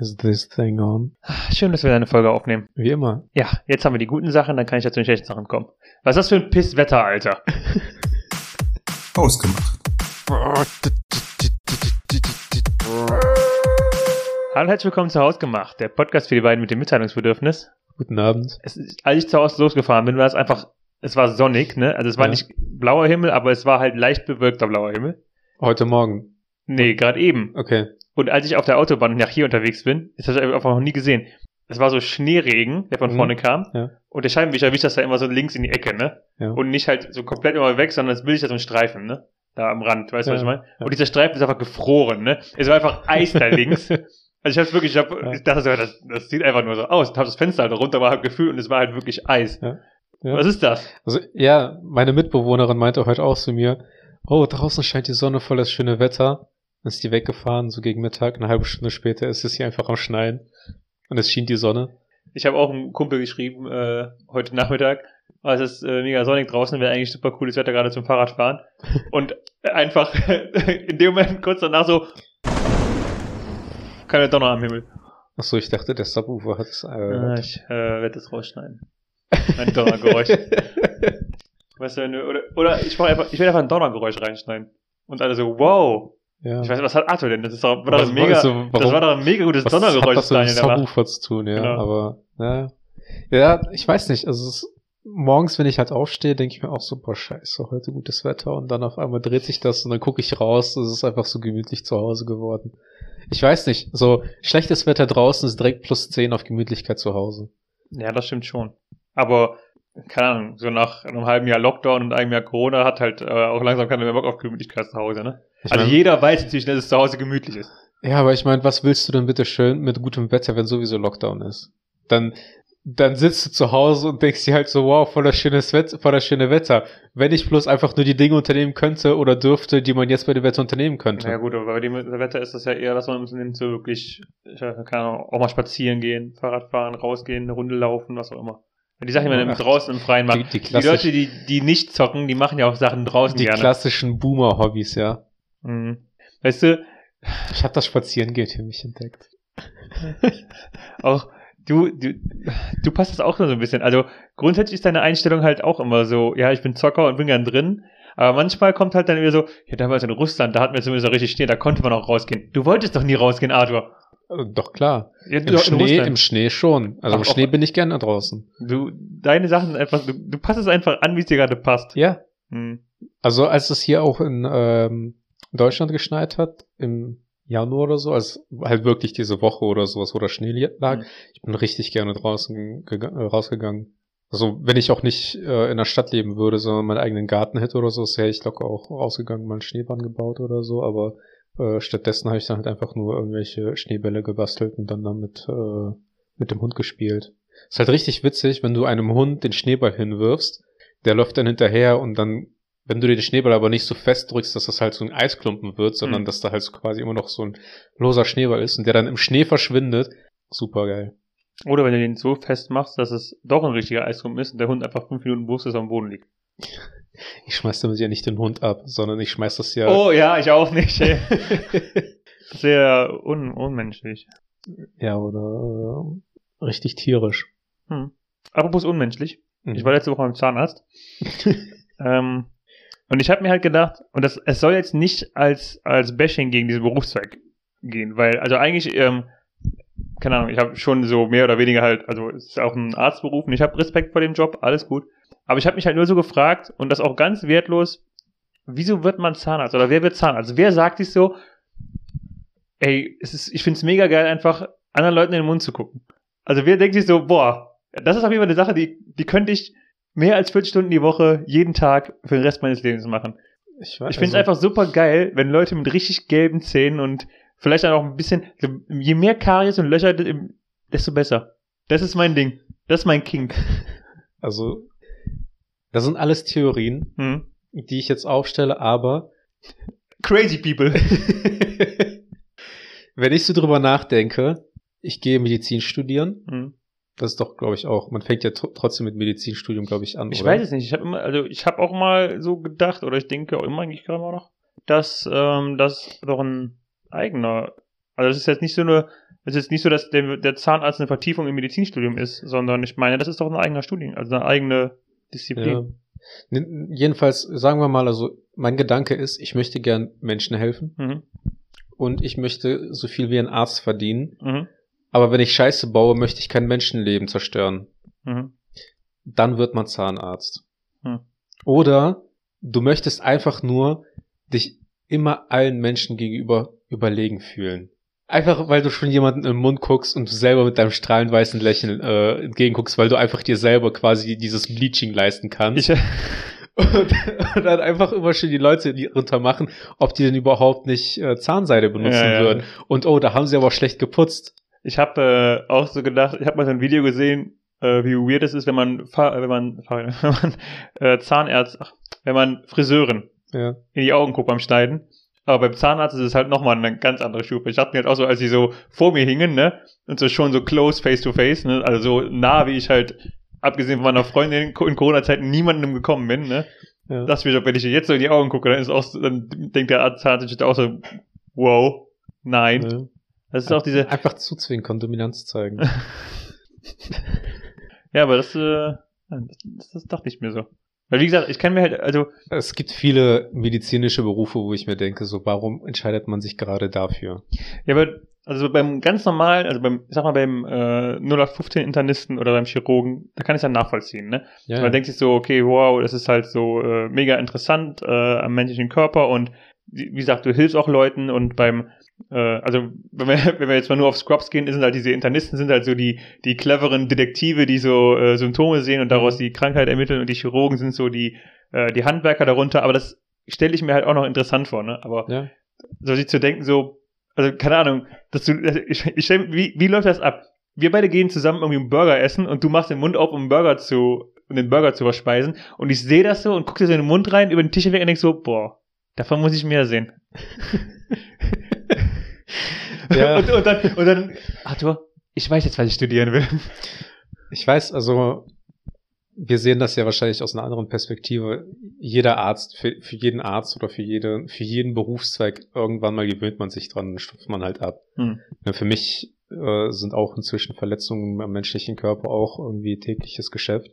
Is this thing on? Schön, dass wir eine Folge aufnehmen. Wie immer. Ja, jetzt haben wir die guten Sachen, dann kann ich ja zu den schlechten Sachen kommen. Was ist das für ein Pisswetter, Alter? Ausgemacht. Hallo und herzlich willkommen zu Hausgemacht, der Podcast für die beiden mit dem Mitteilungsbedürfnis. Guten Abend. Es ist, als ich zu Hause losgefahren bin, war es einfach, es war sonnig, ne? Also es war Ja. nicht blauer Himmel, aber es war halt leicht bewölkter blauer Himmel. Heute Morgen. Nee, gerade eben. Okay. Und als ich auf der Autobahn nach hier unterwegs bin, das habe ich einfach noch nie gesehen. Es war so Schneeregen, der von Mhm. vorne kam. Ja. Und der Scheibenwischer wischt das da immer so links in die Ecke, ne? Ja. Und nicht halt so komplett immer weg, sondern es bildet ja so einen Streifen, ne? Da am Rand, weißt du, was Ja, ich meine? Und dieser Streifen ist einfach gefroren, ne? Es war einfach Eis da links. Also ich hab's wirklich, ich, hab, ich dachte so, das, das sieht einfach nur so aus. Ich hab das Fenster halt runter, war halt gefühlt und es war halt wirklich Eis. Was ist das? Also, ja, meine Mitbewohnerin meinte heute auch zu mir, oh, draußen scheint die Sonne voll das schöne Wetter. Dann ist die weggefahren, so gegen Mittag. Eine halbe Stunde später ist es hier einfach am Schneien. Und es schien die Sonne. Ich habe auch einem Kumpel geschrieben, äh, heute Nachmittag, oh, es ist äh, mega sonnig draußen, wäre eigentlich super cooles Wetter gerade zum Fahrradfahren. Und einfach in dem Moment kurz danach so keine Donner am Himmel. Ach so, ich dachte, der Subwoofer hat es. Äh, Äh, ich äh, werde das rausschneiden. Ein Donnergeräusch. weißt du, oder, oder ich, einfach, ich werde einfach ein Donnergeräusch reinschneiden. Und alle so, wow. Ja. Ich weiß nicht, was hat Arthur denn? Das, ist doch, war doch ein mega, also, das war doch ein mega gutes Was Donnergeräusch, hat das Daniel mit. Subwoofer zu tun, ja. Genau. Aber, ja. Ja, ich weiß nicht. Also, es ist, morgens, wenn ich halt aufstehe, denke ich mir auch so, boah, scheiße, heute gutes Wetter. Und dann auf einmal dreht sich das und dann gucke ich raus. Es ist einfach so gemütlich zu Hause geworden. Ich weiß nicht. So, schlechtes Wetter draußen ist direkt plus 10 auf Gemütlichkeit zu Hause. Ja, das stimmt schon. Aber, keine Ahnung, so nach einem halben Jahr Lockdown und einem Jahr Corona hat halt äh, auch langsam keiner mehr Bock auf Gemütlichkeit zu Hause, ne? Ich Also mein- jeder weiß natürlich, dass es zu Hause gemütlich ist. Ja, aber ich meine, was willst du denn bitte schön mit gutem Wetter, wenn sowieso Lockdown ist? Dann, dann sitzt du zu Hause und denkst dir halt so, wow, voll das schönes Wetter, voll das schöne Wetter. Wenn ich bloß einfach nur die Dinge unternehmen könnte oder dürfte, die man jetzt bei dem Wetter unternehmen könnte. Ja gut, aber bei dem Wetter ist das ja eher, dass man nimmt so wirklich, ich kann auch mal spazieren gehen, Fahrrad fahren, rausgehen, eine Runde laufen, was auch immer. Die Sachen, die man Ach, draußen im Freien macht. die, die, Die, Leute, die, die nicht zocken, die machen ja auch Sachen draußen die gerne. klassischen Boomer-Hobbys, ja. Mhm. Weißt du, Ich habe das Spazierengehen für mich entdeckt. auch du, du, du passt das auch nur so ein bisschen. Also grundsätzlich ist deine Einstellung halt auch immer so, ja, ich bin Zocker und bin gern drin. Aber manchmal kommt halt dann wieder so, ja, damals in Russland, da hatten wir zumindest auch richtig Schnee, da konnte man auch rausgehen. Du wolltest doch nie rausgehen, Arthur. Äh, Doch klar. Ja, Im Schnee, im Schnee schon. Also im Ach, auch- Schnee bin ich gerne draußen. Du, deine Sachen einfach, du, du passt es einfach an, wie es dir gerade passt. Ja. Hm. Also als es hier auch in ähm, Deutschland geschneit hat, im Januar oder so, als halt wirklich diese Woche oder sowas, wo der Schnee lag, Mhm. ich bin richtig gerne draußen äh, rausgegangen. Also wenn ich auch nicht äh, in der Stadt leben würde, sondern meinen eigenen Garten hätte oder so, wäre ich locker auch rausgegangen, mal einen Schneebahn gebaut oder so, aber äh, stattdessen habe ich dann halt einfach nur irgendwelche Schneebälle gebastelt und dann damit äh, mit dem Hund gespielt. Ist halt richtig witzig, wenn du einem Hund den Schneeball hinwirfst, der läuft dann hinterher und dann, wenn du dir den Schneeball aber nicht so fest drückst, dass das halt so ein Eisklumpen wird, sondern Mhm. dass da halt so quasi immer noch so ein loser Schneeball ist und der dann im Schnee verschwindet. Super geil. Oder wenn du den so fest machst, dass es doch ein richtiger Eisrum ist und der Hund einfach fünf Minuten bewusstlos am Boden liegt. Ich schmeiß damit ja nicht den Hund ab, sondern ich schmeiß das ja. Oh ja, ich auch nicht. Ey. Sehr un unmenschlich. Ja, oder äh, richtig tierisch. Hm. Apropos unmenschlich. Mhm. Ich war letzte Woche beim Zahnarzt. ähm, und ich habe mir halt gedacht, und das, es soll jetzt nicht als, als Bashing gegen diesen Berufszweig gehen, weil, also eigentlich, ähm, keine Ahnung, ich habe schon so mehr oder weniger halt, also es ist auch ein Arztberuf und ich habe Respekt vor dem Job, alles gut. Aber ich habe mich halt nur so gefragt, und das auch ganz wertlos, wieso wird man Zahnarzt? Oder wer wird Zahnarzt? Also wer sagt sich so, ey, es ist, ich find's mega geil, einfach anderen Leuten in den Mund zu gucken. Also wer denkt sich so, boah, das ist auf jeden Fall eine Sache, die, die könnte ich mehr als 40 Stunden die Woche jeden Tag für den Rest meines Lebens machen. ich Ich finde es also, einfach super geil, wenn Leute mit richtig gelben Zähnen und vielleicht dann auch ein bisschen, je mehr Karies und Löcher, desto besser. Das ist mein Ding. Das ist mein King. Also, das sind alles Theorien, Hm. die ich jetzt aufstelle, aber Crazy people. wenn ich so drüber nachdenke, ich gehe Medizin studieren, Hm. Das ist doch, glaube ich, auch, man fängt ja tr trotzdem mit Medizinstudium, glaube ich, an. Ich oder? weiß es nicht. Ich habe immer, also ich habe auch mal so gedacht, oder ich denke auch immer eigentlich gerade mal noch, dass ähm, das doch ein eigener Also das ist jetzt nicht so eine, es ist jetzt nicht so, dass der, der Zahnarzt eine Vertiefung im Medizinstudium ist, sondern ich meine, das ist doch ein eigener Studien, also eine eigene Disziplin. Ja. Jedenfalls, sagen wir mal, also mein Gedanke ist, ich möchte gern Menschen helfen Mhm. und ich möchte so viel wie ein Arzt verdienen. Mhm. Aber wenn ich Scheiße baue, möchte ich kein Menschenleben zerstören. Mhm. Dann wird man Zahnarzt. Hm. Oder du möchtest einfach nur dich immer allen Menschen gegenüber überlegen fühlen. Einfach, weil du schon jemanden im Mund guckst und du selber mit deinem strahlend weißen Lächeln äh, entgegenguckst, weil du einfach dir selber quasi dieses Bleaching leisten kannst. Ich, und, und dann einfach immer schon die Leute die runtermachen, ob die denn überhaupt nicht äh, Zahnseide benutzen Ja, ja. würden. Und oh, da haben sie aber schlecht geputzt. Ich habe äh, auch so gedacht, ich habe mal so ein Video gesehen, äh, wie weird es ist, wenn man, Fa wenn man, wenn man äh, Zahnärzt, ach, wenn man Friseurin Ja. in die Augen guckt beim Schneiden. Aber beim Zahnarzt ist es halt nochmal eine ganz andere Stufe. Ich hatte mir halt auch so, als sie so vor mir hingen, ne, und so schon so close face to face, ne, also so nah, wie ich halt, abgesehen von meiner Freundin in Corona-Zeiten niemandem gekommen bin, ne, ja. das wird, wenn ich ihr jetzt so in die Augen gucke, dann ist auch, so, dann denkt der Zahnarzt auch so, wow, nein. Ja. Das ist auch diese, Einfach zuzwinkern, Dominanz zeigen. ja, aber das, äh, das, das dachte ich mir so. Weil wie gesagt, ich kann mir halt, also, es gibt viele medizinische Berufe, wo ich mir denke, so warum entscheidet man sich gerade dafür? Ja, aber also beim ganz normalen, also beim, ich sag mal, beim äh, 0815 Internisten oder beim Chirurgen, da kann ich es ja nachvollziehen, ne? Ja, Man denkt sich so, okay, wow, das ist halt so äh, mega interessant äh, am menschlichen Körper und wie gesagt, du hilfst auch Leuten und beim, also wenn wir, wenn wir jetzt mal nur auf Scrubs gehen, sind halt diese Internisten sind halt so die, die cleveren Detektive, die so äh, Symptome sehen und daraus die Krankheit ermitteln und die Chirurgen sind so die, äh, die Handwerker darunter, aber das stelle ich mir halt auch noch interessant vor, ne? Aber ja. so sich zu denken, so, also keine Ahnung, dass du, ich, ich stell, wie, wie läuft das ab? Wir beide gehen zusammen irgendwie einen Burger essen und du machst den Mund auf, um einen Burger zu, um den Burger zu verspeisen und ich sehe das so und guck dir so in den Mund rein, über den Tisch hinweg und denk so, boah, davon muss ich mehr sehen. Ja. und, und dann, und dann, Arthur, ich weiß jetzt, was ich studieren will. Ich weiß, also wir sehen das ja wahrscheinlich aus einer anderen Perspektive. Jeder Arzt, für, für jeden Arzt oder für jede, für jeden Berufszweig, irgendwann mal gewöhnt man sich dran, dann stumpft man halt ab. Hm. Ja, für mich äh, sind auch inzwischen Verletzungen am menschlichen Körper auch irgendwie tägliches Geschäft.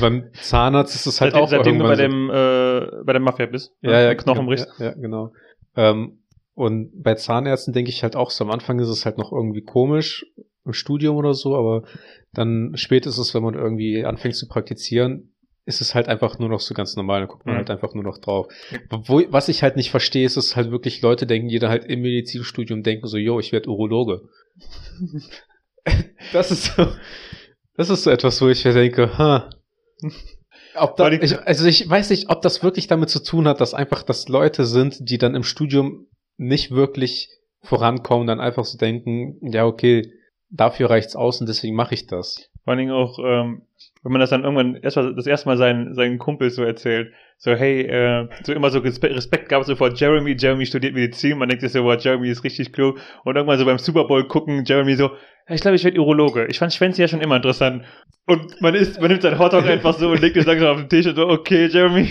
Beim Zahnarzt ist es halt Seitdem, auch seitdem du bei irgendwann dem, äh, bei der Mafia bist. so, ja, ja, Knochen brichst. Ja, ja, genau. Ähm, und bei Zahnärzten denke ich halt auch so, am Anfang ist es halt noch irgendwie komisch im Studium oder so, aber dann spätestens, wenn man irgendwie anfängt zu praktizieren, ist es halt einfach nur noch so ganz normal, dann guckt man Mhm. halt einfach nur noch drauf. Wo, was ich halt nicht verstehe, ist, dass halt wirklich Leute denken, jeder halt im Medizinstudium denken so, yo, ich werde Urologe. das ist so, das ist so etwas, wo ich mir denke, ha. Ob da, die- ich, also ich weiß nicht, ob das wirklich damit zu tun hat, dass einfach das Leute sind, die dann im Studium nicht wirklich vorankommen, dann einfach so denken, ja, okay, dafür reicht's aus und deswegen mache ich das. Vor allen Dingen auch, ähm, wenn man das dann irgendwann erst mal, das erste Mal seinen, seinen Kumpels so erzählt, so, hey, äh, so immer so Respekt, Respekt gab es so vor Jeremy, Jeremy studiert Medizin, man denkt sich so, wow, Jeremy ist richtig klug. Und irgendwann so beim Super Bowl gucken, Jeremy so, ich glaube, ich werde Urologe. Ich fand Schwänze ja schon immer interessant. Und man isst, man nimmt sein Hotdog einfach so und legt es langsam auf den Tisch und so, okay, Jeremy.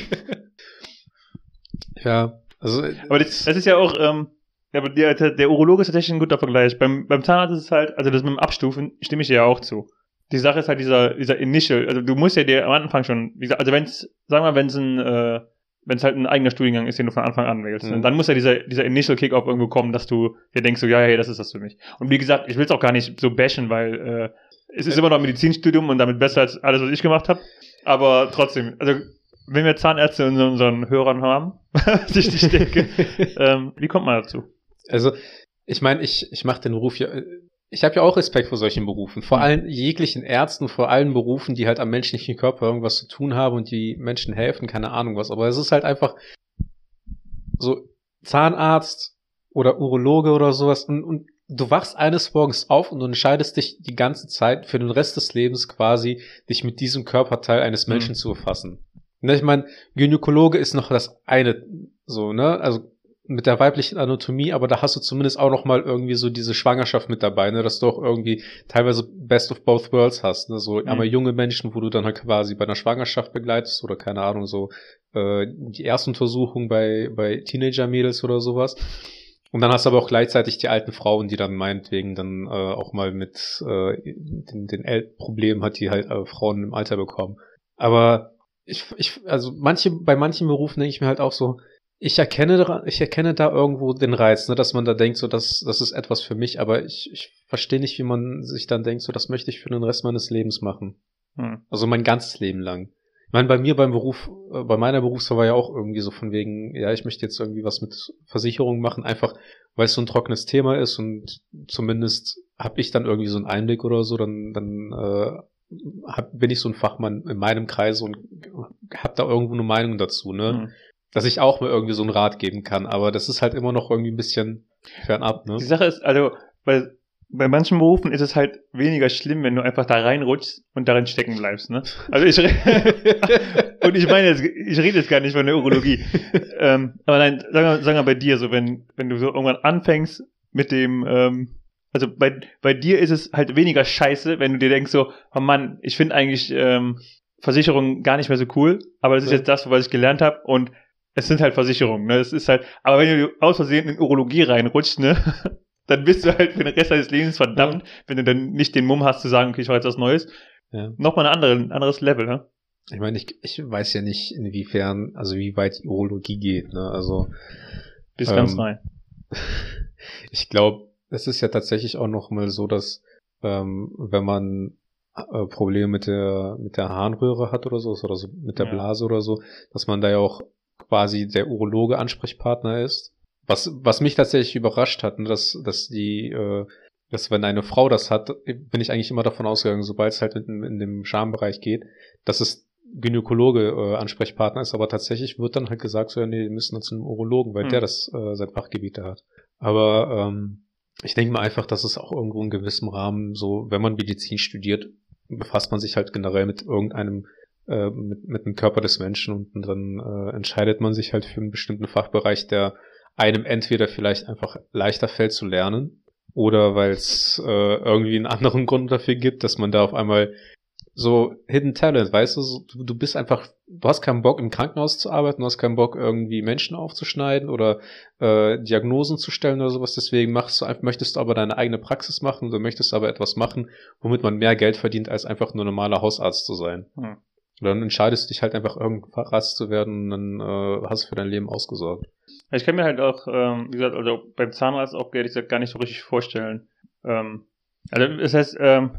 Ja, also Aber das, das ist ja auch, ähm, ja, aber der, der, Urologe ist tatsächlich ein guter Vergleich. Beim, beim Zahnarzt ist es halt, also das mit dem Abstufen stimme ich dir ja auch zu. Die Sache ist halt dieser, dieser Initial, also du musst ja dir am Anfang schon, wie gesagt, also wenn's, sagen wir mal, wenn's ein, äh, wenn's halt ein eigener Studiengang ist, den du von Anfang an wählst, Mhm. dann muss ja dieser, dieser Initial Kick-Off irgendwo kommen, dass du dir denkst, so, ja, hey, das ist das für mich. Und wie gesagt, ich will's auch gar nicht so bashen, weil, äh, es ist immer noch ein Medizinstudium und damit besser als alles, was ich gemacht habe. Aber trotzdem, also wenn wir Zahnärzte in unseren Hörern haben, was ich nicht denke, ähm, wie kommt man dazu? Also, ich meine, ich, ich mache den Beruf ja. Ich habe ja auch Respekt vor solchen Berufen. Vor Mhm. allen jeglichen Ärzten, vor allen Berufen, die halt am menschlichen Körper irgendwas zu tun haben und die Menschen helfen, keine Ahnung was. Aber es ist halt einfach so Zahnarzt oder Urologe oder sowas und, und du wachst eines Morgens auf und du entscheidest dich die ganze Zeit für den Rest des Lebens quasi, dich mit diesem Körperteil eines Menschen Mhm. zu befassen. Ne, ich meine, Gynäkologe ist noch das eine, so, ne? Also mit der weiblichen Anatomie, aber da hast du zumindest auch noch mal irgendwie so diese Schwangerschaft mit dabei, ne, dass du auch irgendwie teilweise Best of both worlds hast, ne, so Mhm. aber junge Menschen, wo du dann halt quasi bei einer Schwangerschaft begleitest oder keine Ahnung so äh, die Erstuntersuchung bei bei Teenager-Mädels oder sowas Und dann hast du aber auch gleichzeitig die alten Frauen, die dann meinetwegen dann äh, auch mal mit äh, den, den El Problemen hat, die halt äh, Frauen im Alter bekommen. Aber ich, ich, also manche, bei manchen Berufen denke ich mir halt auch so, ich erkenne, ich erkenne da irgendwo den Reiz, ne, dass man da denkt, so, das, das ist etwas für mich, aber ich, ich verstehe nicht, wie man sich dann denkt, so, das möchte ich für den Rest meines Lebens machen. Hm. Also mein ganzes Leben lang. Ich meine, bei mir beim Beruf, äh, bei meiner Berufswahl war ja auch irgendwie so von wegen, ja, ich möchte jetzt irgendwie was mit Versicherungen machen, einfach weil es so ein trockenes Thema ist und zumindest habe ich dann irgendwie so einen Einblick oder so, dann, dann äh, hab, bin ich so ein Fachmann in meinem Kreis und habe da irgendwo eine Meinung dazu, ne? Mhm. Dass ich auch mal irgendwie so einen Rat geben kann, aber das ist halt immer noch irgendwie ein bisschen fernab, ne? Die Sache ist, also, weil bei manchen Berufen ist es halt weniger schlimm, wenn du einfach da reinrutschst und darin stecken bleibst, ne? Also ich und ich meine, jetzt, ich rede jetzt gar nicht von der Urologie. ähm, aber nein, sagen wir, sagen wir bei dir so, wenn, wenn du so irgendwann anfängst mit dem, ähm, also bei, bei dir ist es halt weniger scheiße, wenn du dir denkst so, oh Mann, ich finde eigentlich ähm, Versicherungen gar nicht mehr so cool, aber das ist ja. jetzt das, was ich gelernt habe und es sind halt Versicherungen, ne? Es ist halt, aber wenn du aus Versehen in Urologie reinrutscht, ne? dann bist du halt für den Rest deines Lebens verdammt, ja. wenn du dann nicht den Mumm hast zu sagen, okay, ich mache jetzt was Neues. Ja. Nochmal ein, andere, ein anderes Level, ne? Ich meine, ich, ich weiß ja nicht, inwiefern, also wie weit die Urologie geht, ne? Also. Bis ähm, ganz rein. ich glaube, es ist ja tatsächlich auch noch mal so, dass ähm, wenn man äh, Probleme mit der mit der Harnröhre hat oder so, oder so mit der ja. Blase oder so, dass man da ja auch quasi der Urologe Ansprechpartner ist was, was mich tatsächlich überrascht hat, ne, dass, dass die, äh, dass wenn eine Frau das hat, bin ich eigentlich immer davon ausgegangen, sobald es halt in, in dem Schambereich geht, dass es Gynäkologe äh, Ansprechpartner ist, aber tatsächlich wird dann halt gesagt, so ja, nee, wir müssen zu einem Urologen, weil hm. der das äh, sein Fachgebiet da hat. Aber ähm, ich denke mal einfach, dass es auch irgendwo in gewissem Rahmen so, wenn man Medizin studiert, befasst man sich halt generell mit irgendeinem äh, mit, mit dem Körper des Menschen und dann äh, entscheidet man sich halt für einen bestimmten Fachbereich, der einem entweder vielleicht einfach leichter fällt zu lernen oder weil es äh, irgendwie einen anderen Grund dafür gibt, dass man da auf einmal so Hidden Talent, weißt du, so, du, bist einfach, du hast keinen Bock im Krankenhaus zu arbeiten, du hast keinen Bock irgendwie Menschen aufzuschneiden oder äh, Diagnosen zu stellen oder sowas, deswegen machst du einfach, möchtest du aber deine eigene Praxis machen, du möchtest aber etwas machen, womit man mehr Geld verdient, als einfach nur normaler Hausarzt zu sein. Hm. dann entscheidest du dich halt einfach irgendwann Arzt zu werden und dann äh, hast du für dein Leben ausgesorgt. Ich kann mir halt auch, ähm, wie gesagt, also beim Zahnarzt auch ehrlich gesagt gar nicht so richtig vorstellen. Ähm, also das heißt, ähm,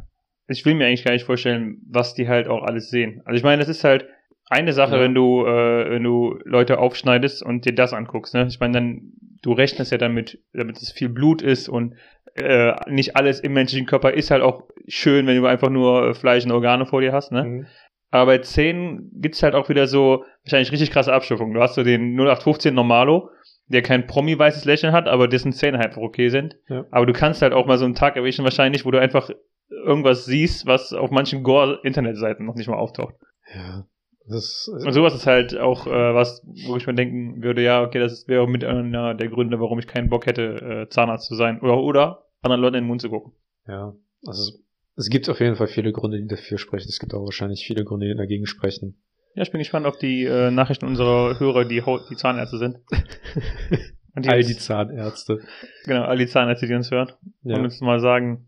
ich will mir eigentlich gar nicht vorstellen, was die halt auch alles sehen. Also ich meine, das ist halt eine Sache, ja. wenn du, äh, wenn du Leute aufschneidest und dir das anguckst. Ne? Ich meine, dann du rechnest ja damit, damit es viel Blut ist und äh, nicht alles im menschlichen Körper ist halt auch schön, wenn du einfach nur Fleisch und Organe vor dir hast. Ne? Mhm. Aber bei 10 gibt's halt auch wieder so wahrscheinlich richtig krasse Abstufungen. Du hast so den 0815 Normalo, der kein Promi-weißes Lächeln hat, aber dessen Zähne halt einfach okay sind. Ja. Aber du kannst halt auch mal so einen Tag erwischen wahrscheinlich, wo du einfach irgendwas siehst, was auf manchen Gore-Internetseiten noch nicht mal auftaucht. Ja. Das, und sowas ist halt auch äh, was, wo ich mir denken würde, ja, okay, das wäre mit einer der Gründe, warum ich keinen Bock hätte, äh, Zahnarzt zu sein. Oder, oder anderen Leuten in den Mund zu gucken. Ja, also es gibt auf jeden Fall viele Gründe, die dafür sprechen. Es gibt auch wahrscheinlich viele Gründe, die dagegen sprechen. Ja, ich bin gespannt auf die äh, Nachrichten unserer Hörer, die, die Zahnärzte sind. Die all die Zahnärzte. Genau, all die Zahnärzte, die uns hören. Ja. Und uns mal sagen.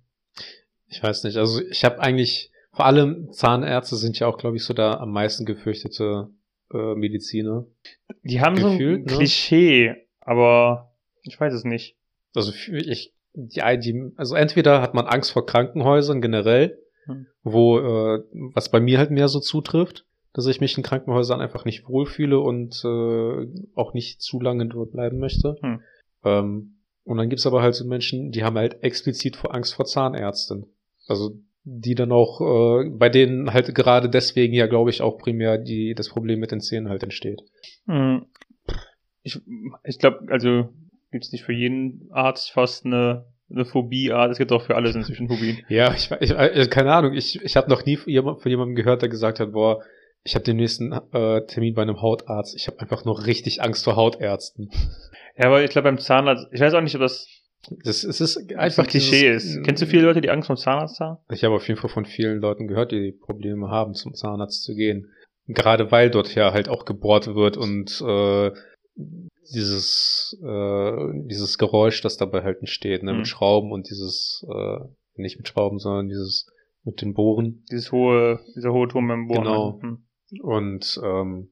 Ich weiß nicht, also ich habe eigentlich, vor allem Zahnärzte sind ja auch, glaube ich, so der am meisten gefürchtete äh, Mediziner. Die haben Gefühlt, so ein ne? Klischee, aber ich weiß es nicht. Also ich, die, die, also entweder hat man Angst vor Krankenhäusern generell, hm. wo, äh, was bei mir halt mehr so zutrifft, dass ich mich in Krankenhäusern einfach nicht wohlfühle und äh, auch nicht zu lange dort bleiben möchte. Hm. Ähm, und dann gibt's aber halt so Menschen, die haben halt explizit vor Angst vor Zahnärzten. Also die dann auch, äh, bei denen halt gerade deswegen ja, glaube ich, auch primär die, das Problem mit den Zähnen halt entsteht. Hm. Ich, ich glaube, also gibt's nicht für jeden Arzt fast eine eine Phobie-Art. Es gibt auch für alles inzwischen Phobien. Ja, ich, ich, ich keine Ahnung. Ich, ich habe noch nie von jemandem gehört, der gesagt hat, boah, ich habe den nächsten äh, Termin bei einem Hautarzt. Ich habe einfach nur richtig Angst vor Hautärzten. Ja, aber ich glaube beim Zahnarzt, ich weiß auch nicht, ob das das, es ist einfach ein Klischee dieses, ist. Kennst du viele Leute, die Angst vor Zahnarzt haben? Ich habe auf jeden Fall von vielen Leuten gehört, die Probleme haben, zum Zahnarzt zu gehen. Gerade weil dort ja halt auch gebohrt wird und äh, dieses, äh, dieses Geräusch, das dabei halt entsteht, ne, Mhm. mit Schrauben und dieses, äh, nicht mit Schrauben, sondern dieses mit den Bohren. Dieses hohe, dieser hohe Turm im Bohren. Genau. Hm. Und ähm,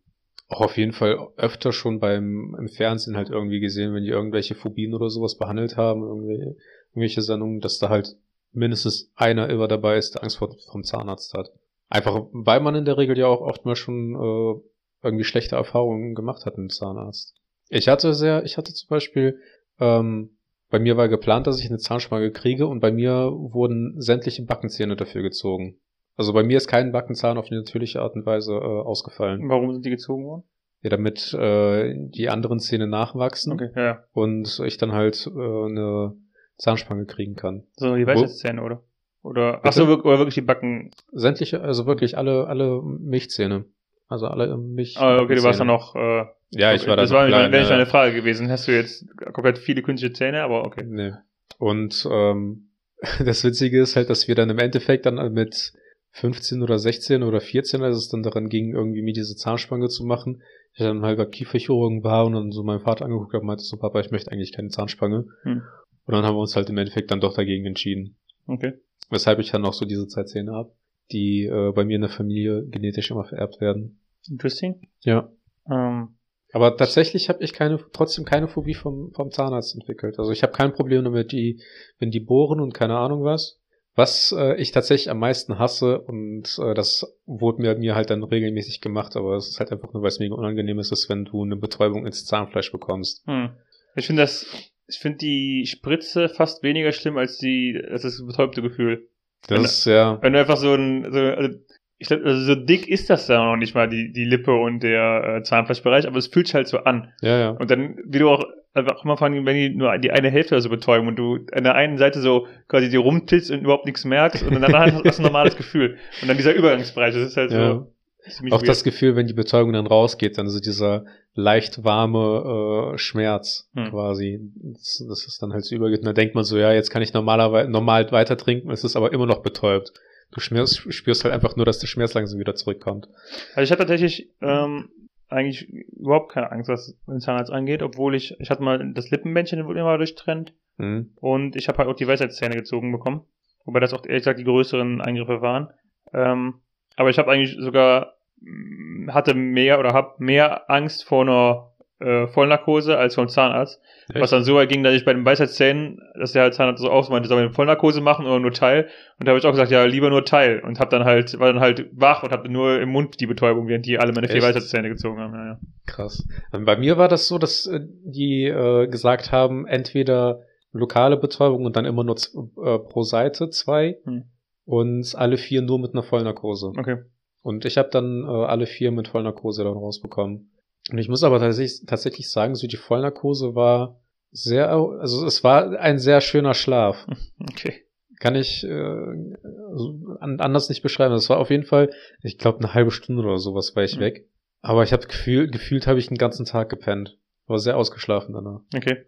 auch auf jeden Fall öfter schon beim im Fernsehen halt irgendwie gesehen, wenn die irgendwelche Phobien oder sowas behandelt haben, irgendwelche, irgendwelche Sendungen, dass da halt mindestens einer immer dabei ist, der Angst vor, vom Zahnarzt hat. Einfach, weil man in der Regel ja auch oft mal schon äh, irgendwie schlechte Erfahrungen gemacht hat mit dem Zahnarzt. Ich hatte sehr, ich hatte zum Beispiel, ähm, bei mir war geplant, dass ich eine Zahnspange kriege und bei mir wurden sämtliche Backenzähne dafür gezogen. Also bei mir ist kein Backenzahn auf eine natürliche Art und Weise äh, ausgefallen. Warum sind die gezogen worden? Ja, damit äh, die anderen Zähne nachwachsen Okay, ja, und ich dann halt äh, eine Zahnspange kriegen kann. So, die Weisheitszähne, oder? Oder, ach so, oder wirklich die Backen. Sämtliche, also wirklich alle, alle Milchzähne. Also alle Milch. Ah, okay, du warst dann noch, äh, Ja, ich war da das war wäre nicht ja. meine Frage gewesen. Hast du jetzt komplett viele künstliche Zähne, aber okay. Nee. Und ähm, das Witzige ist halt, dass wir dann im Endeffekt dann mit 15 oder 16 oder 14, als es dann daran ging, irgendwie mir diese Zahnspange zu machen, ich dann halt bei Kieferchirurgen war und dann so meinen Vater angeguckt habe und meinte so, Papa, ich möchte eigentlich keine Zahnspange. Hm. Und dann haben wir uns halt im Endeffekt dann doch dagegen entschieden. Okay. Weshalb ich dann noch so diese zwei Zähne habe, die äh, bei mir in der Familie genetisch immer vererbt werden. Interesting. Ja. Ähm, Aber tatsächlich habe ich keine, trotzdem keine Phobie vom, vom Zahnarzt entwickelt. Also ich habe kein Problem damit, die, wenn die bohren und keine Ahnung was. Was äh, ich tatsächlich am meisten hasse und äh, das wurde mir, mir halt dann regelmäßig gemacht, aber es ist halt einfach nur, weil es mega unangenehm ist, ist, wenn du eine Betäubung ins Zahnfleisch bekommst. hm. Ich finde das, ich finde die Spritze fast weniger schlimm als die, als das betäubte Gefühl. Das Wenn- ist ja, Wenn du einfach so ein, so, also, ich glaube, also so dick ist das da noch nicht mal, die, die Lippe und der äh, Zahnfleischbereich, aber es fühlt sich halt so an. ja, ja. Und dann, wie du auch einfach immer vor allem, wenn die nur die eine Hälfte so betäuben und du an der einen Seite so quasi die rumtilst und überhaupt nichts merkst und dann hast du ein normales Gefühl. Und dann dieser Übergangsbereich, das ist halt Ja. so ziemlich Auch weird. das Gefühl, wenn die Betäubung dann rausgeht, dann so dieser leicht warme äh, Schmerz Hm. quasi. Das, das ist dann halt so übergeht. Und dann denkt man so, ja, jetzt kann ich normalerweise normal weiter trinken, es ist aber immer noch betäubt. Du spürst halt einfach nur, dass der Schmerz langsam wieder zurückkommt. Also ich habe tatsächlich ähm, eigentlich überhaupt keine Angst, was den Zahnarzt angeht, obwohl ich, ich hatte mal das Lippenbändchen, wurde immer durchtrennt Mhm. und ich habe halt auch die Weisheitszähne gezogen bekommen, wobei das auch ehrlich gesagt die größeren Eingriffe waren. Ähm, aber ich habe eigentlich sogar mh, hatte mehr oder habe mehr Angst vor einer äh, Vollnarkose als vom Zahnarzt. Was Echt? dann so weit ging, dass ich bei den Weisheitszähnen, dass der halt Zahnarzt so ausmeinte, soll man eine Vollnarkose machen oder nur Teil? Und da habe ich auch gesagt, ja, lieber nur Teil. Und hab dann halt, war dann halt wach und hab nur im Mund die Betäubung, während die alle meine vier? Weisheitszähne gezogen haben. Ja, ja. Krass. Ähm, Bei mir war das so, dass äh, die äh, gesagt haben, entweder lokale Betäubung und dann immer nur äh, pro Seite zwei Hm. und alle vier nur mit einer Vollnarkose. Okay. Und ich habe dann äh, alle vier mit Vollnarkose dann rausbekommen. Und ich muss aber tatsächlich, tatsächlich sagen, so die Vollnarkose war sehr, also es war ein sehr schöner Schlaf. Okay. Kann ich äh, also an, anders nicht beschreiben. Das war auf jeden Fall, ich glaube, eine halbe Stunde oder sowas war ich Mhm. weg. Aber ich habe gefühl, gefühlt habe ich den ganzen Tag gepennt. War sehr ausgeschlafen danach. Okay.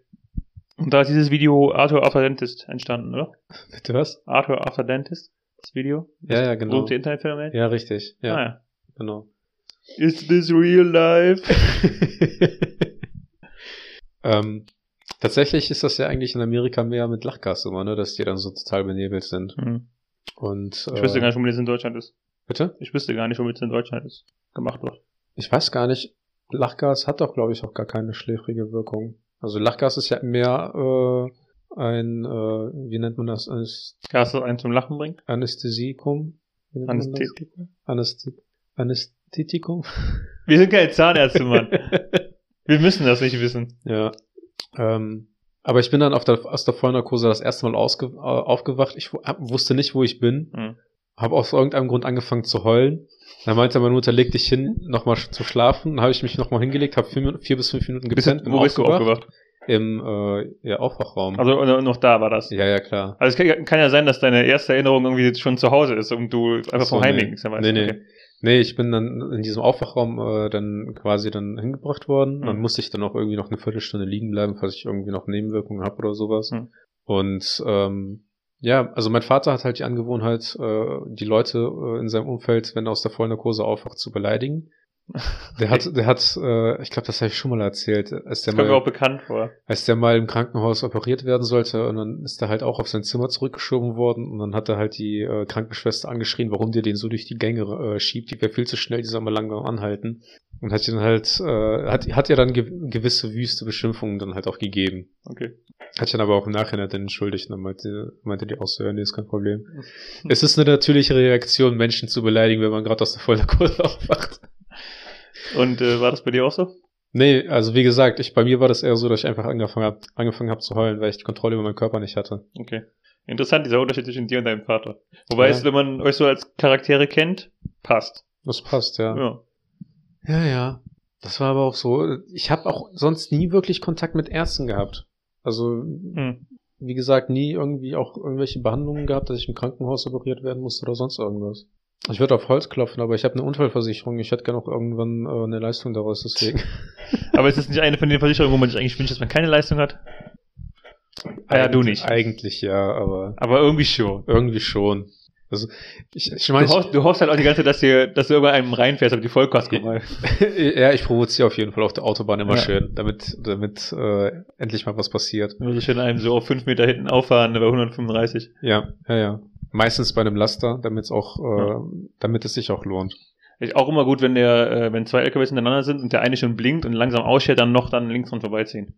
Und da ist dieses Video Arthur After Dentist entstanden, oder? Bitte was? Arthur After Dentist, das Video. Ja, ja, genau. Berühmte Internetphänomen. Ja, richtig. Ja, Ah, ja. genau. Is this real life? ähm, tatsächlich ist das ja eigentlich in Amerika mehr mit Lachgas immer, ne, dass die dann so total benebelt sind. Hm. Und Ich wüsste äh, gar nicht, womit es in Deutschland ist. bitte? Ich wüsste gar nicht, womit es in Deutschland ist. Gemacht wird. Ich weiß gar nicht. Lachgas hat doch, glaube ich, auch gar keine schläfrige Wirkung. Also Lachgas ist ja mehr äh, ein, äh, wie nennt man das? Anäst Gas, das einen zum Lachen bringt. Anästhesikum? Das? Anästhetikum. Anästhet Anästhetikum? Wir sind keine Zahnärzte, Mann. Wir müssen das nicht wissen. ja. Ähm, aber ich bin dann auf der, aus der Vollnarkose das erste Mal ausge, äh, aufgewacht. Ich hab, wusste nicht, wo ich bin. Hm. Habe aus irgendeinem Grund angefangen zu heulen. Dann meinte meine Mutter, leg dich hin, nochmal zu schlafen. Dann habe ich mich nochmal hingelegt, habe vier, vier bis fünf Minuten gepennt. wo bist du aufgewacht? Im äh, ja, Aufwachraum. Also äh, noch da war das. ja, ja, klar. Also es kann, kann ja sein, dass deine erste Erinnerung irgendwie schon zu Hause ist und du einfach So, vom nee. nichts mehr weißt. Nee, nee. Okay. Nee, ich bin dann in diesem Aufwachraum äh, dann quasi dann hingebracht worden. Dann Mhm. musste ich dann auch irgendwie noch eine Viertelstunde liegen bleiben, falls ich irgendwie noch Nebenwirkungen habe oder sowas. Mhm. Und ähm, ja, also mein Vater hat halt die Angewohnheit, äh, die Leute äh, in seinem Umfeld, wenn er aus der Vollnarkose aufwacht, zu beleidigen. Der hat, der hat, äh, ich glaube, das habe ich schon mal erzählt, als der Das mal, auch bekannt vor. als der mal im Krankenhaus operiert werden sollte und dann ist er halt auch auf sein Zimmer zurückgeschoben worden und dann hat er halt die äh, Krankenschwester angeschrien, warum der den so durch die Gänge äh, schiebt, die wäre viel zu schnell, die soll mal langsam anhalten. Und hat ihn halt, äh, hat, hat ja dann ge gewisse wüste Beschimpfungen dann halt auch gegeben. Okay. Hat dann aber auch im Nachhinein dann entschuldigt und dann meinte, meinte die auch so, ja, nee, ist kein Problem. Es ist eine natürliche Reaktion, Menschen zu beleidigen, wenn man gerade aus der Vollnarkose aufwacht. Und äh, war das bei dir auch so? Nee, also wie gesagt, ich, bei mir war das eher so, dass ich einfach angefangen habe angefangen hab zu heulen, weil ich die Kontrolle über meinen Körper nicht hatte. Okay. Interessant, dieser Unterschied zwischen dir und deinem Vater. Wobei Ja. es, wenn man euch so als Charaktere kennt, passt. Das passt, ja. Ja. Ja, ja. Das war aber auch so. Ich habe auch sonst nie wirklich Kontakt mit Ärzten gehabt. Also, Hm. wie gesagt, nie irgendwie auch irgendwelche Behandlungen gehabt, dass ich im Krankenhaus operiert werden musste oder sonst irgendwas. Ich würde auf Holz klopfen, aber ich habe eine Unfallversicherung. Ich hätte gerne auch irgendwann äh, eine Leistung daraus, deswegen. Aber ist das nicht eine von den Versicherungen, wo man sich eigentlich wünscht, dass man keine Leistung hat? Ah ja, du nicht. Eigentlich ja, aber Aber irgendwie schon. irgendwie schon. Also, ich, ich Du meine, hoffst, du hoffst halt auch die ganze Zeit, dass, dir, dass du irgendwann einem reinfährst, aber die Vollkasko mal. ja, ich provoziere auf jeden Fall auf der Autobahn immer Ja. schön, damit, damit äh, endlich mal was passiert. Du musst schön einem so auf fünf Meter hinten auffahren, bei 135. Ja, ja, ja. Meistens bei einem Laster, damit es auch, äh, damit es sich auch lohnt. Ist auch immer gut, wenn der, äh, wenn zwei LKWs hintereinander sind und der eine schon blinkt und langsam ausschert, dann noch dann links dran vorbeiziehen.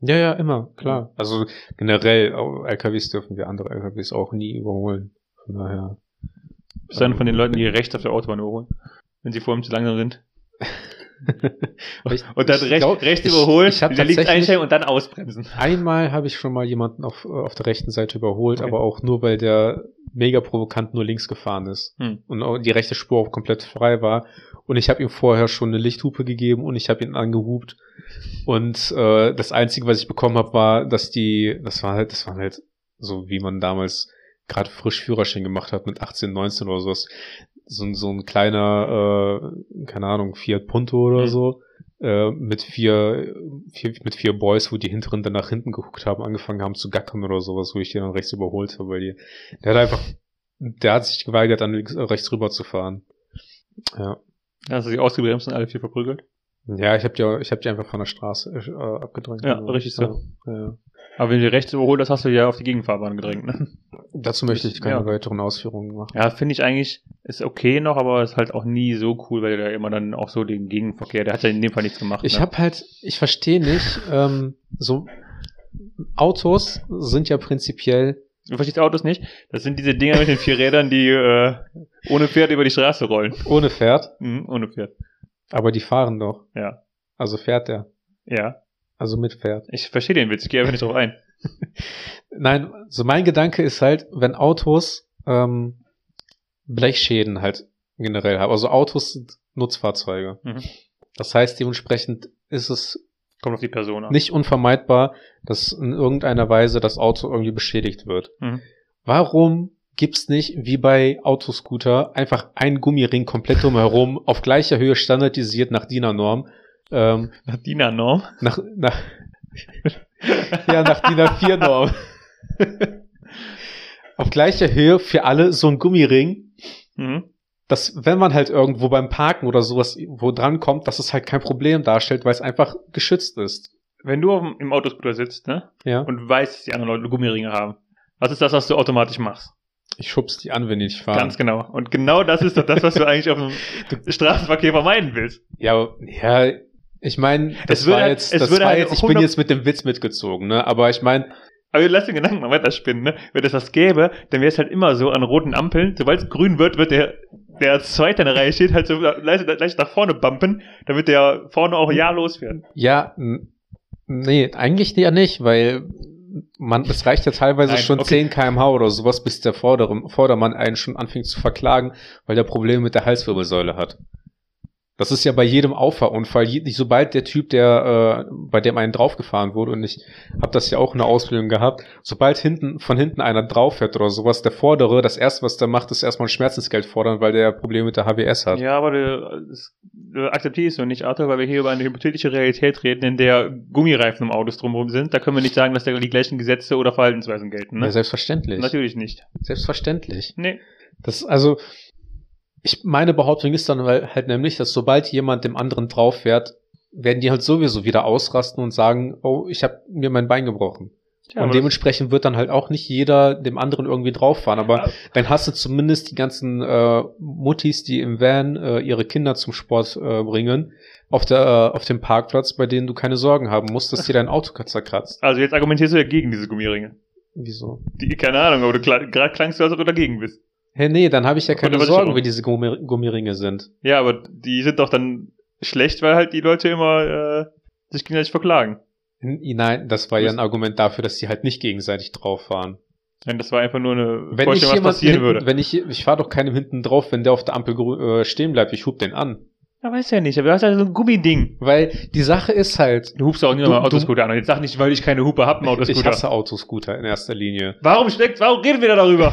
Ja, ja, immer, klar. Also generell, LKWs dürfen wir andere LKWs auch nie überholen. Von daher. Bist du einer von den Leuten, die rechts auf der Autobahn überholen, wenn sie vor ihm zu langsam sind? Ich- Und dann ich rechts, ich- überholen, ich hab wieder links einstellen und dann ausbremsen. Einmal habe ich schon mal jemanden auf, äh, auf der rechten Seite überholt, Okay. aber auch nur, weil der mega provokant nur links gefahren ist. Hm. Und die rechte Spur auch komplett frei war. Und ich habe ihm vorher schon eine Lichthupe gegeben und ich habe ihn angehupt. Und äh, das Einzige, was ich bekommen habe, war, dass die, das war halt, das war halt so, wie man damals gerade frisch Führerschein gemacht hat mit 18, 19 oder sowas. So, ein- so ein kleiner, äh, keine Ahnung, Fiat Punto oder Mhm. so. Äh, mit vier, vier, mit vier Boys, wo die hinteren dann nach hinten geguckt haben, angefangen haben zu gackern oder sowas, wo ich die dann rechts überholt habe, weil die, der hat einfach, der hat sich geweigert, dann links, äh, rechts rüber zu fahren. Ja. Hast du sie ausgebremst und alle vier verprügelt? Ja, ich habe die, ich hab die einfach von der Straße äh, abgedrängt. Ja, richtig so. Ja, ja. Aber wenn du rechts überholt hast, hast du ja auf die Gegenfahrbahn gedrängt, ne? Dazu möchte ich keine Ja. weiteren Ausführungen machen. Ja, finde ich eigentlich, ist okay noch, aber ist halt auch nie so cool, weil der immer dann auch so den Gegenverkehr, der hat ja in dem Fall nichts gemacht. Ich ne? habe halt, ich verstehe nicht, ähm, so Autos sind ja prinzipiell, Du verstehst Autos nicht? Das sind diese Dinger mit den vier Rädern, die äh, ohne Pferd über die Straße rollen. ohne Pferd, Mhm, ohne Pferd. aber die fahren doch. Ja. Also fährt der. Ja. Also mit Pferd. Ich verstehe den Witz, ich gehe einfach nicht drauf ein. Nein, so mein Gedanke ist halt, wenn Autos ähm, Blechschäden halt generell haben. Also Autos sind Nutzfahrzeuge. Mhm. Das heißt, dementsprechend ist es Kommt auf die Person an. nicht unvermeidbar, dass in irgendeiner Weise das Auto irgendwie beschädigt wird. Mhm. Warum gibt's nicht, wie bei Autoscooter, einfach einen Gummiring komplett drumherum, auf gleicher Höhe standardisiert nach DIN-A-Norm, ähm, Nach DIN-A-Norm. nach, nach, ja, nach DIN A4-Norm. auf gleicher Höhe für alle so ein Gummiring, Mhm. dass wenn man halt irgendwo beim Parken oder sowas wo dran kommt, dass es halt kein Problem darstellt, weil es einfach geschützt ist. Wenn du dem- im Autoscooter sitzt, ne? Ja. Und weißt, dass die anderen Leute Gummiringe haben. Was ist das, was du automatisch machst? Ich schubs die an, wenn die nicht fahren. Ganz genau. Und genau das ist doch das, was du eigentlich auf dem Straßenverkehr vermeiden willst. Ja, ja, ich meine, das Es würde war halt- jetzt, das war halt jetzt, ich bin 100 jetzt mit dem Witz mitgezogen, ne? Aber ich meine, Aber lass den Gedanken mal weiterspinnen, ne? Wenn es das gäbe, dann wäre es halt immer so an roten Ampeln. Sobald es grün wird, wird der, der als Zweiter in der Reihe steht, halt so leicht, leicht nach vorne bumpen, damit der vorne auch ja losfährt. ja, nee, eigentlich ja nicht, weil man, es reicht ja teilweise Nein, schon okay. 10 kmh oder sowas, bis der Vordere, Vordermann einen schon anfängt zu verklagen, weil der Probleme mit der Halswirbelsäule hat. Das ist ja bei jedem Auffahrunfall, je- sobald der Typ, der äh, bei dem einen draufgefahren wurde, und ich habe das ja auch in der Ausbildung gehabt, sobald hinten von hinten einer drauf fährt oder sowas, der Vordere, das erste, was der macht, ist erstmal ein Schmerzensgeld fordern, weil der Probleme mit der HWS hat. Ja, aber du, du akzeptierst du nicht, Arthur, weil wir hier über eine hypothetische Realität reden, in der Gummireifen im Autos drumherum sind. Da können wir nicht sagen, dass da die gleichen Gesetze oder Verhaltensweisen gelten, Ja, ne? selbstverständlich. Natürlich nicht. Selbstverständlich. Nee. Das, also, Ich meine Behauptung ist dann halt nämlich, dass sobald jemand dem anderen drauf fährt, werden die halt sowieso wieder ausrasten und sagen, oh, ich habe mir mein Bein gebrochen. Ja, und dementsprechend wird dann halt auch nicht jeder dem anderen irgendwie drauf fahren. Aber ja. dann hast du zumindest die ganzen äh, Muttis, die im Van äh, ihre Kinder zum Sport äh, bringen, auf, der, äh, auf dem Parkplatz, bei denen du keine Sorgen haben musst, dass dir dein Auto zerkratzt. Also jetzt argumentierst du ja gegen diese Gummiringe. Wieso? Die, keine Ahnung, aber du gerade klangst du, als ob du dagegen bist. Hä, nee, dann habe ich ja keine Sorgen, wie diese Gummi Gummiringe sind. Ja, aber die sind doch dann schlecht, weil halt die Leute immer äh, sich gegenseitig verklagen. Nein, das war ja ein Argument dafür, dass sie halt nicht gegenseitig drauf waren. Nein, das war einfach nur eine wenn Vorstellung, was passieren hinten, würde. Wenn ich, ich fahre doch keinem hinten drauf, wenn der auf der Ampel äh, stehen bleibt, ich hub den an. Ja, weiß ja nicht, aber du hast halt so ein Gummiding. Weil die Sache ist halt. Du hupst auch nicht mal Autoscooter an. Und jetzt sag nicht, weil ich keine Hupe hab, im Autoscooter. Ich hasse Autoscooter in erster Linie. Warum steckt, warum reden wir da darüber?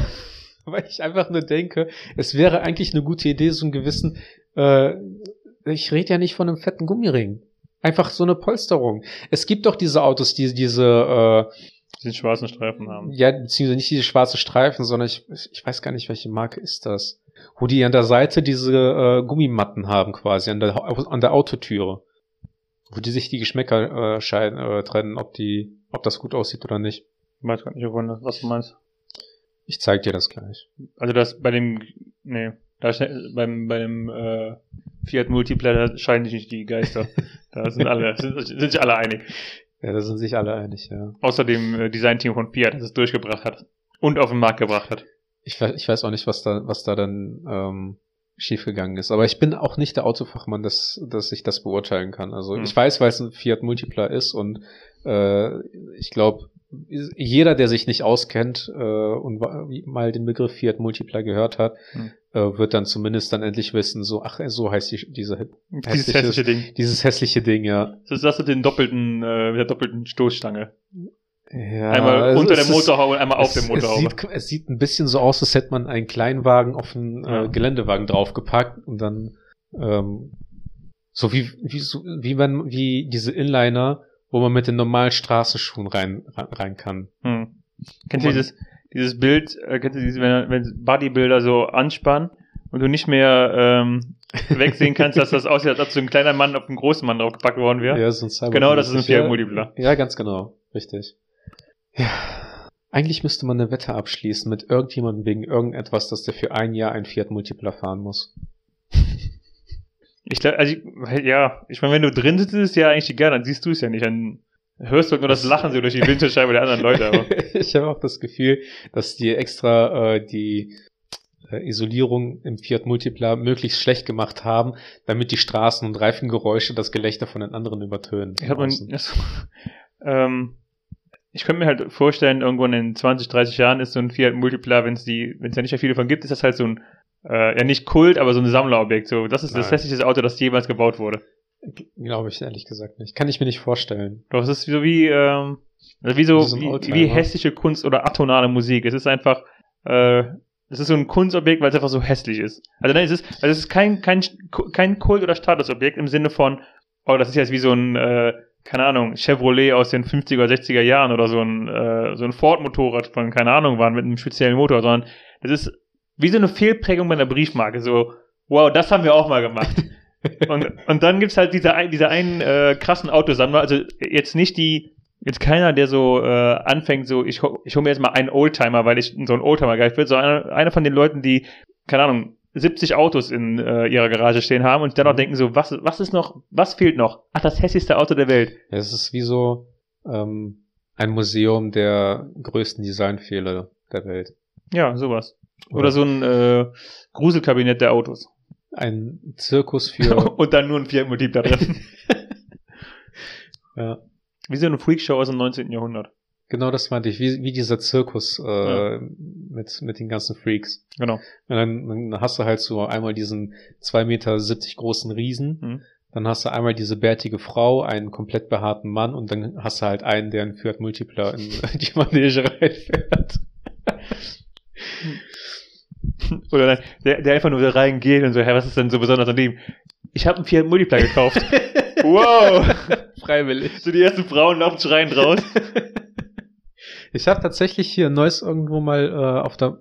weil ich einfach nur denke, es wäre eigentlich eine gute Idee, so einen gewissen, äh, ich rede ja nicht von einem fetten Gummiring. Einfach so eine Polsterung. Es gibt doch diese Autos, die diese äh, die schwarzen Streifen haben. Ja, beziehungsweise nicht diese schwarzen Streifen, sondern ich, ich weiß gar nicht, welche Marke ist das. Wo die an der Seite diese äh, Gummimatten haben quasi, an der, an der Autotüre. Wo die sich die Geschmäcker äh, scheiden, äh, trennen, ob die, ob das gut aussieht oder nicht. Ich weiß gar nicht, was du meinst. Ich zeig dir das gleich. Also das bei dem, nee, da beim, bei dem äh, Fiat Multiplayer scheinen sich nicht die Geister. Da sind alle, sind, sind sich alle einig. Ja, da sind sich alle einig, ja. Außer dem äh, Designteam von Fiat, das es durchgebracht hat und auf den Markt gebracht hat. Ich, ich weiß auch nicht, was da, was da dann ähm, schiefgegangen ist. Aber ich bin auch nicht der Autofachmann, dass, dass ich das beurteilen kann. Also hm. ich weiß, weil es ein Fiat Multipla ist und äh, ich glaube, jeder, der sich nicht auskennt äh, und mal den Begriff Fiat Multipla gehört hat, hm. äh, wird dann zumindest dann endlich wissen, so, ach, so heißt die, diese dieses hässliche Ding. Dieses hässliche Ding, ja. Das ist das mit den doppelten, äh, mit der doppelten Stoßstange. Ja, einmal unter der Motorhaube und einmal auf der Motorhaube. Es sieht, es sieht ein bisschen so aus, als hätte man einen Kleinwagen auf einen äh, Geländewagen draufgepackt und dann ähm, so wie wie so, wie man wie diese Inliner wo man mit den normalen Straßenschuhen rein, rein kann. Hm. Kennst du dieses, dieses Bild, äh, kennst du dieses, wenn, wenn Bodybuilder so anspannen und du nicht mehr ähm, wegsehen kannst, dass das aussieht, als ob so ein kleiner Mann auf einen großen Mann draufgepackt worden wäre? Ja, so ein Cyber Genau, das ist ein Fiat Multipler. Ja, ganz genau. Richtig. Ja. Eigentlich müsste man eine Wette abschließen mit irgendjemandem wegen irgendetwas, dass der für ein Jahr ein Fiat Multipler fahren muss. Ich glaube, also ich, ja, ich meine, wenn du drin sitzt, ist es ja eigentlich egal, dann siehst du es ja nicht. Dann hörst du nur das Lachen so durch die Winterscheibe der anderen Leute. Aber. ich habe auch das Gefühl, dass die extra äh, die äh, Isolierung im Fiat Multipla möglichst schlecht gemacht haben, damit die Straßen- und Reifengeräusche das Gelächter von den anderen übertönen. Ich, hab man, das, ähm, ich könnte mir halt vorstellen, irgendwann in 20, 30 Jahren ist so ein Fiat Multipla, wenn es die, wenn es ja nicht mehr viele von gibt, ist das halt so ein äh, ja nicht Kult, aber so ein Sammlerobjekt. So, das ist Nein. das hässlichste Auto, das jemals gebaut wurde. Glaube ich ehrlich gesagt nicht. Kann ich mir nicht vorstellen. Doch, es ist so wie, ähm, also wie so, so wie, wie, hässliche Kunst oder atonale Musik. Es ist einfach, äh, es ist so ein Kunstobjekt, weil es einfach so hässlich ist. Also nein, es ist, also es ist kein, kein, kein Kult- oder Statusobjekt im Sinne von, oh, das ist jetzt wie so ein, äh, keine Ahnung, Chevrolet aus den 50er, 60er Jahren oder so ein, äh, so ein Ford-Motorrad von, keine Ahnung, waren mit einem speziellen Motor, sondern es ist wie so eine Fehlprägung bei einer Briefmarke. So, wow, das haben wir auch mal gemacht. und, und dann gibt's halt diese, diese einen äh, krassen Autosammler, also jetzt nicht die, jetzt keiner, der so äh, anfängt, so, ich, ich hole mir jetzt mal einen Oldtimer, weil ich so ein Oldtimer geil bin, so einer, einer von den Leuten, die, keine Ahnung, 70 Autos in äh, ihrer Garage stehen haben und dann auch mhm. denken so, was, was ist noch, was fehlt noch? Ach, das hässlichste Auto der Welt. Ja, es ist wie so ähm, ein Museum der größten Designfehler der Welt. Ja, sowas. Oder so ein äh, Gruselkabinett der Autos. Ein Zirkus für. Und dann nur ein Fiat-Motiv da drin. ja. Wie so eine Freakshow aus dem 19. Jahrhundert. Genau, das meinte ich, wie, wie dieser Zirkus äh, ja. mit, mit den ganzen Freaks. Genau. Und dann, dann hast du halt so einmal diesen zwei Meter siebzig großen Riesen, mhm. dann hast du einmal diese bärtige Frau, einen komplett behaarten Mann und dann hast du halt einen, der einen Fiat Multipler in die Manege reinfährt. Oder der, der einfach nur da reingeht und so, hä, was ist denn so besonders an dem? Ich habe einen Fiat Multipla gekauft. wow! Freiwillig. So die ersten Frauen laufen schreiend raus. ich habe tatsächlich hier Neues irgendwo mal äh, auf der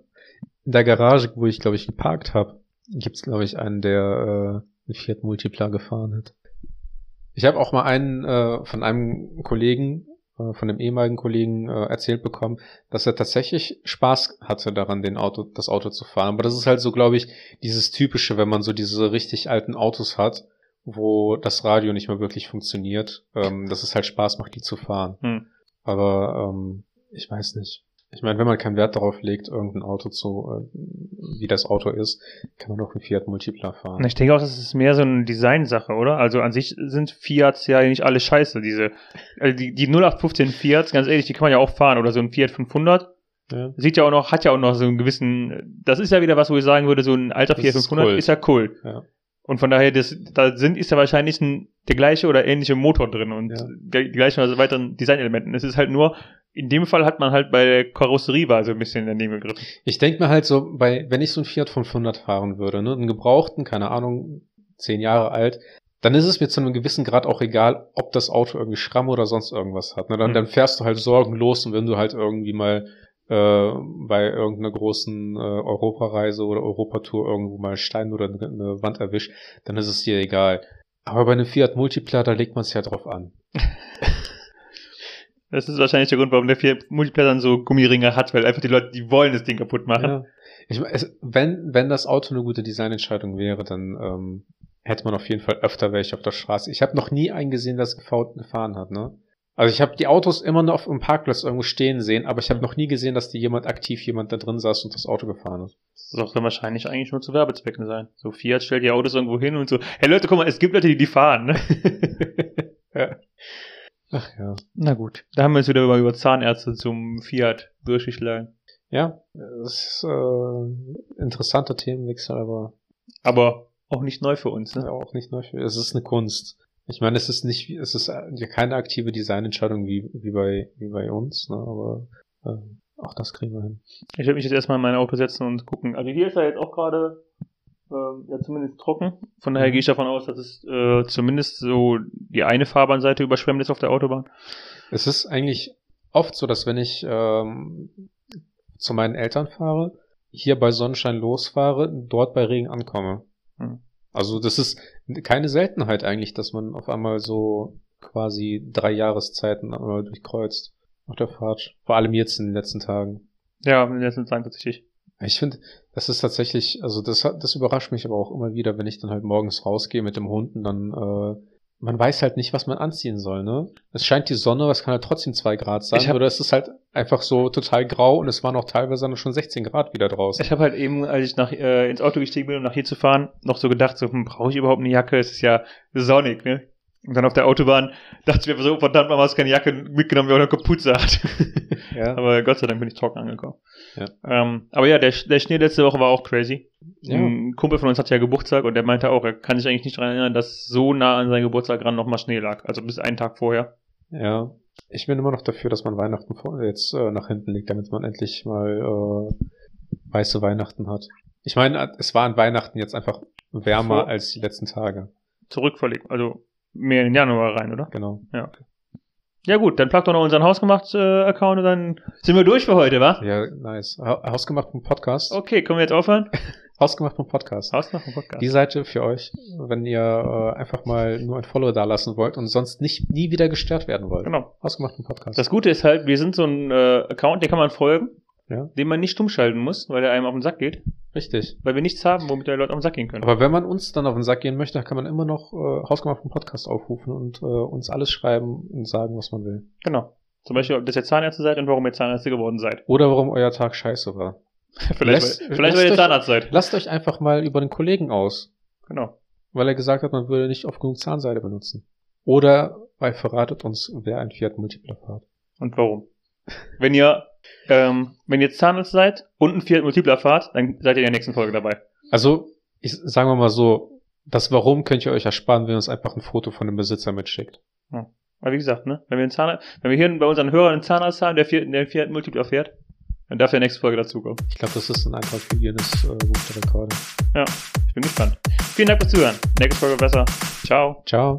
in der Garage, wo ich glaube ich geparkt habe, gibt es, glaube ich, einen, der äh, einen Fiat Multipla gefahren hat. Ich habe auch mal einen äh, von einem Kollegen, äh, von einem ehemaligen Kollegen äh, erzählt bekommen, dass er tatsächlich Spaß hatte daran, den Auto, das Auto zu fahren. Aber das ist halt so, glaube ich, dieses typische, wenn man so diese richtig alten Autos hat, wo das Radio nicht mehr wirklich funktioniert, ähm, dass es halt Spaß macht, die zu fahren. Hm. Aber ähm, ich weiß nicht. Ich meine, wenn man keinen Wert darauf legt, irgendein Auto zu, äh, wie das Auto ist, kann man doch einen Fiat Multipla fahren. Ich denke auch, das ist mehr so eine Designsache, oder? Also an sich sind Fiats ja nicht alle scheiße. Diese, also die, die 0815 Fiats, ganz ehrlich, die kann man ja auch fahren. Oder so ein Fiat 500. Ja. Sieht ja auch noch, hat ja auch noch so einen gewissen, das ist ja wieder was, wo ich sagen würde, so ein alter Fiat 500 ist, ist, ja cool. Ja. Und von daher, das, da sind, ist ja wahrscheinlich ein, der gleiche oder ähnliche Motor drin und ja. die gleichen also weiteren Designelementen. Es ist halt nur, in dem Fall hat man halt bei der Karosserie war so ein bisschen daneben gegriffen. Ich denke mir halt so, bei, wenn ich so ein Fiat 500 fahren würde, ne, einen gebrauchten, keine Ahnung, zehn Jahre alt, dann ist es mir zu einem gewissen Grad auch egal, ob das Auto irgendwie Schramm oder sonst irgendwas hat. Ne? Dann, mhm. dann fährst du halt sorgenlos und wenn du halt irgendwie mal bei irgendeiner großen äh, Europareise oder Europatour irgendwo mal Stein oder eine Wand erwischt, dann ist es dir egal. Aber bei einem Fiat Multipla, da legt man es ja drauf an. das ist wahrscheinlich der Grund, warum der Fiat Multipla dann so Gummiringe hat, weil einfach die Leute, die wollen das Ding kaputt machen. Ja. Ich, es, wenn, wenn das Auto eine gute Designentscheidung wäre, dann ähm, hätte man auf jeden Fall öfter welche auf der Straße. Ich habe noch nie einen gesehen, der es gefahren hat, ne? Also ich habe die Autos immer noch auf dem Parkplatz irgendwo stehen sehen, aber ich habe noch nie gesehen, dass die jemand aktiv jemand da drin saß und das Auto gefahren ist. Das soll wahrscheinlich eigentlich nur zu Werbezwecken sein. So Fiat stellt die Autos irgendwo hin und so, hey Leute, guck mal, es gibt Leute, die die fahren, ne? ja. Ach ja. Na gut, da haben wir uns wieder über, über Zahnärzte zum Fiat durchgeschlagen. Ja, das ist äh, interessanter Themenwechsel, aber aber auch nicht neu für uns, ne? Ja, auch nicht neu für Es ist eine Kunst. Ich meine, es ist nicht, es ist ja keine aktive Designentscheidung wie, wie bei, wie bei uns, ne, aber äh, auch das kriegen wir hin. Ich werde mich jetzt erstmal in mein Auto setzen und gucken. Also hier ist er jetzt auch gerade äh, ja zumindest trocken. Von daher mhm. gehe ich davon aus, dass es äh, zumindest so die eine Fahrbahnseite überschwemmt ist auf der Autobahn. Es ist eigentlich oft so, dass wenn ich ähm, zu meinen Eltern fahre, hier bei Sonnenschein losfahre, dort bei Regen ankomme. Mhm. Also das ist keine Seltenheit eigentlich, dass man auf einmal so quasi drei Jahreszeiten einmal durchkreuzt auf der Fahrt. Vor allem jetzt in den letzten Tagen. Ja, in den letzten Tagen tatsächlich. Ich finde, das ist tatsächlich, also das, das überrascht mich aber auch immer wieder, wenn ich dann halt morgens rausgehe mit dem Hund und dann äh, man weiß halt nicht, was man anziehen soll, ne? Es scheint die Sonne, es kann halt trotzdem zwei Grad sein, hab, oder es ist halt einfach so total grau und es waren auch teilweise dann schon 16 Grad wieder draußen. Ich habe halt eben, als ich nach, äh, ins Auto gestiegen bin, um nach hier zu fahren, noch so gedacht, so, hm, brauche ich überhaupt eine Jacke? Es ist ja sonnig, ne? Und dann auf der Autobahn dachte ich mir so, verdammt, man hast keine Jacke mitgenommen, wer auch eine Kapuze hat. ja. Aber Gott sei Dank bin ich trocken angekommen. Ja. Ähm, aber ja, der, der Schnee letzte Woche war auch crazy. Ja. Ein Kumpel von uns hat ja Geburtstag und der meinte auch, er kann sich eigentlich nicht daran erinnern, dass so nah an seinem Geburtstag ran nochmal Schnee lag. Also bis einen Tag vorher. Ja. Ich bin immer noch dafür, dass man Weihnachten jetzt äh, nach hinten legt, damit man endlich mal äh, weiße Weihnachten hat. Ich meine, es war an Weihnachten jetzt einfach wärmer Vor als die letzten Tage. Zurückverlegt, also mehr in den Januar rein, oder? Genau. Ja, okay. Ja gut, dann plagt doch noch unseren Hausgemacht-Account und dann sind wir durch für heute, wa? Ja, nice. Ha Hausgemacht Podcast. Okay, können wir jetzt aufhören? Hausgemacht Podcast. Hausgemacht Podcast. Die Seite für euch, wenn ihr äh, einfach mal nur ein Follower da lassen wollt und sonst nicht nie wieder gestört werden wollt. Genau. Hausgemacht Podcast. Das Gute ist halt, wir sind so ein äh, Account, den kann man folgen ja. den man nicht umschalten muss, weil er einem auf den Sack geht. Richtig. Weil wir nichts haben, womit die Leute auf den Sack gehen können. Aber wenn man uns dann auf den Sack gehen möchte, kann man immer noch äh, hausgemachten Podcast aufrufen und äh, uns alles schreiben und sagen, was man will. Genau. Zum Beispiel, ob das ihr Zahnärzte seid und warum ihr Zahnärzte geworden seid. Oder warum euer Tag scheiße war. vielleicht, Lässt, weil, vielleicht weil ihr Zahnarzt seid. Lasst euch einfach mal über den Kollegen aus. Genau. Weil er gesagt hat, man würde nicht oft genug Zahnseide benutzen. Oder weil verratet uns, wer ein Fiat Multipler fährt. Und warum. Wenn ihr ähm, wenn ihr Zahnarzt seid und ein Fiat Multipler fahrt, dann seid ihr in der nächsten Folge dabei. Also, ich sagen wir mal so, das Warum könnt ihr euch ersparen, wenn ihr uns einfach ein Foto von dem Besitzer mitschickt. Ja. Aber wie gesagt, ne, wenn wir Zahnarzt, wenn wir hier bei unseren Hörern einen Zahnarzt haben, der Fiat, der Fiat Multipler fährt, dann darf der nächste Folge dazukommen. Ich glaube, das ist ein einfach für Guinness äh, Buch der Rekorde. Ja, ich bin gespannt. Vielen Dank fürs Zuhören. Nächste Folge besser. Ciao. Ciao.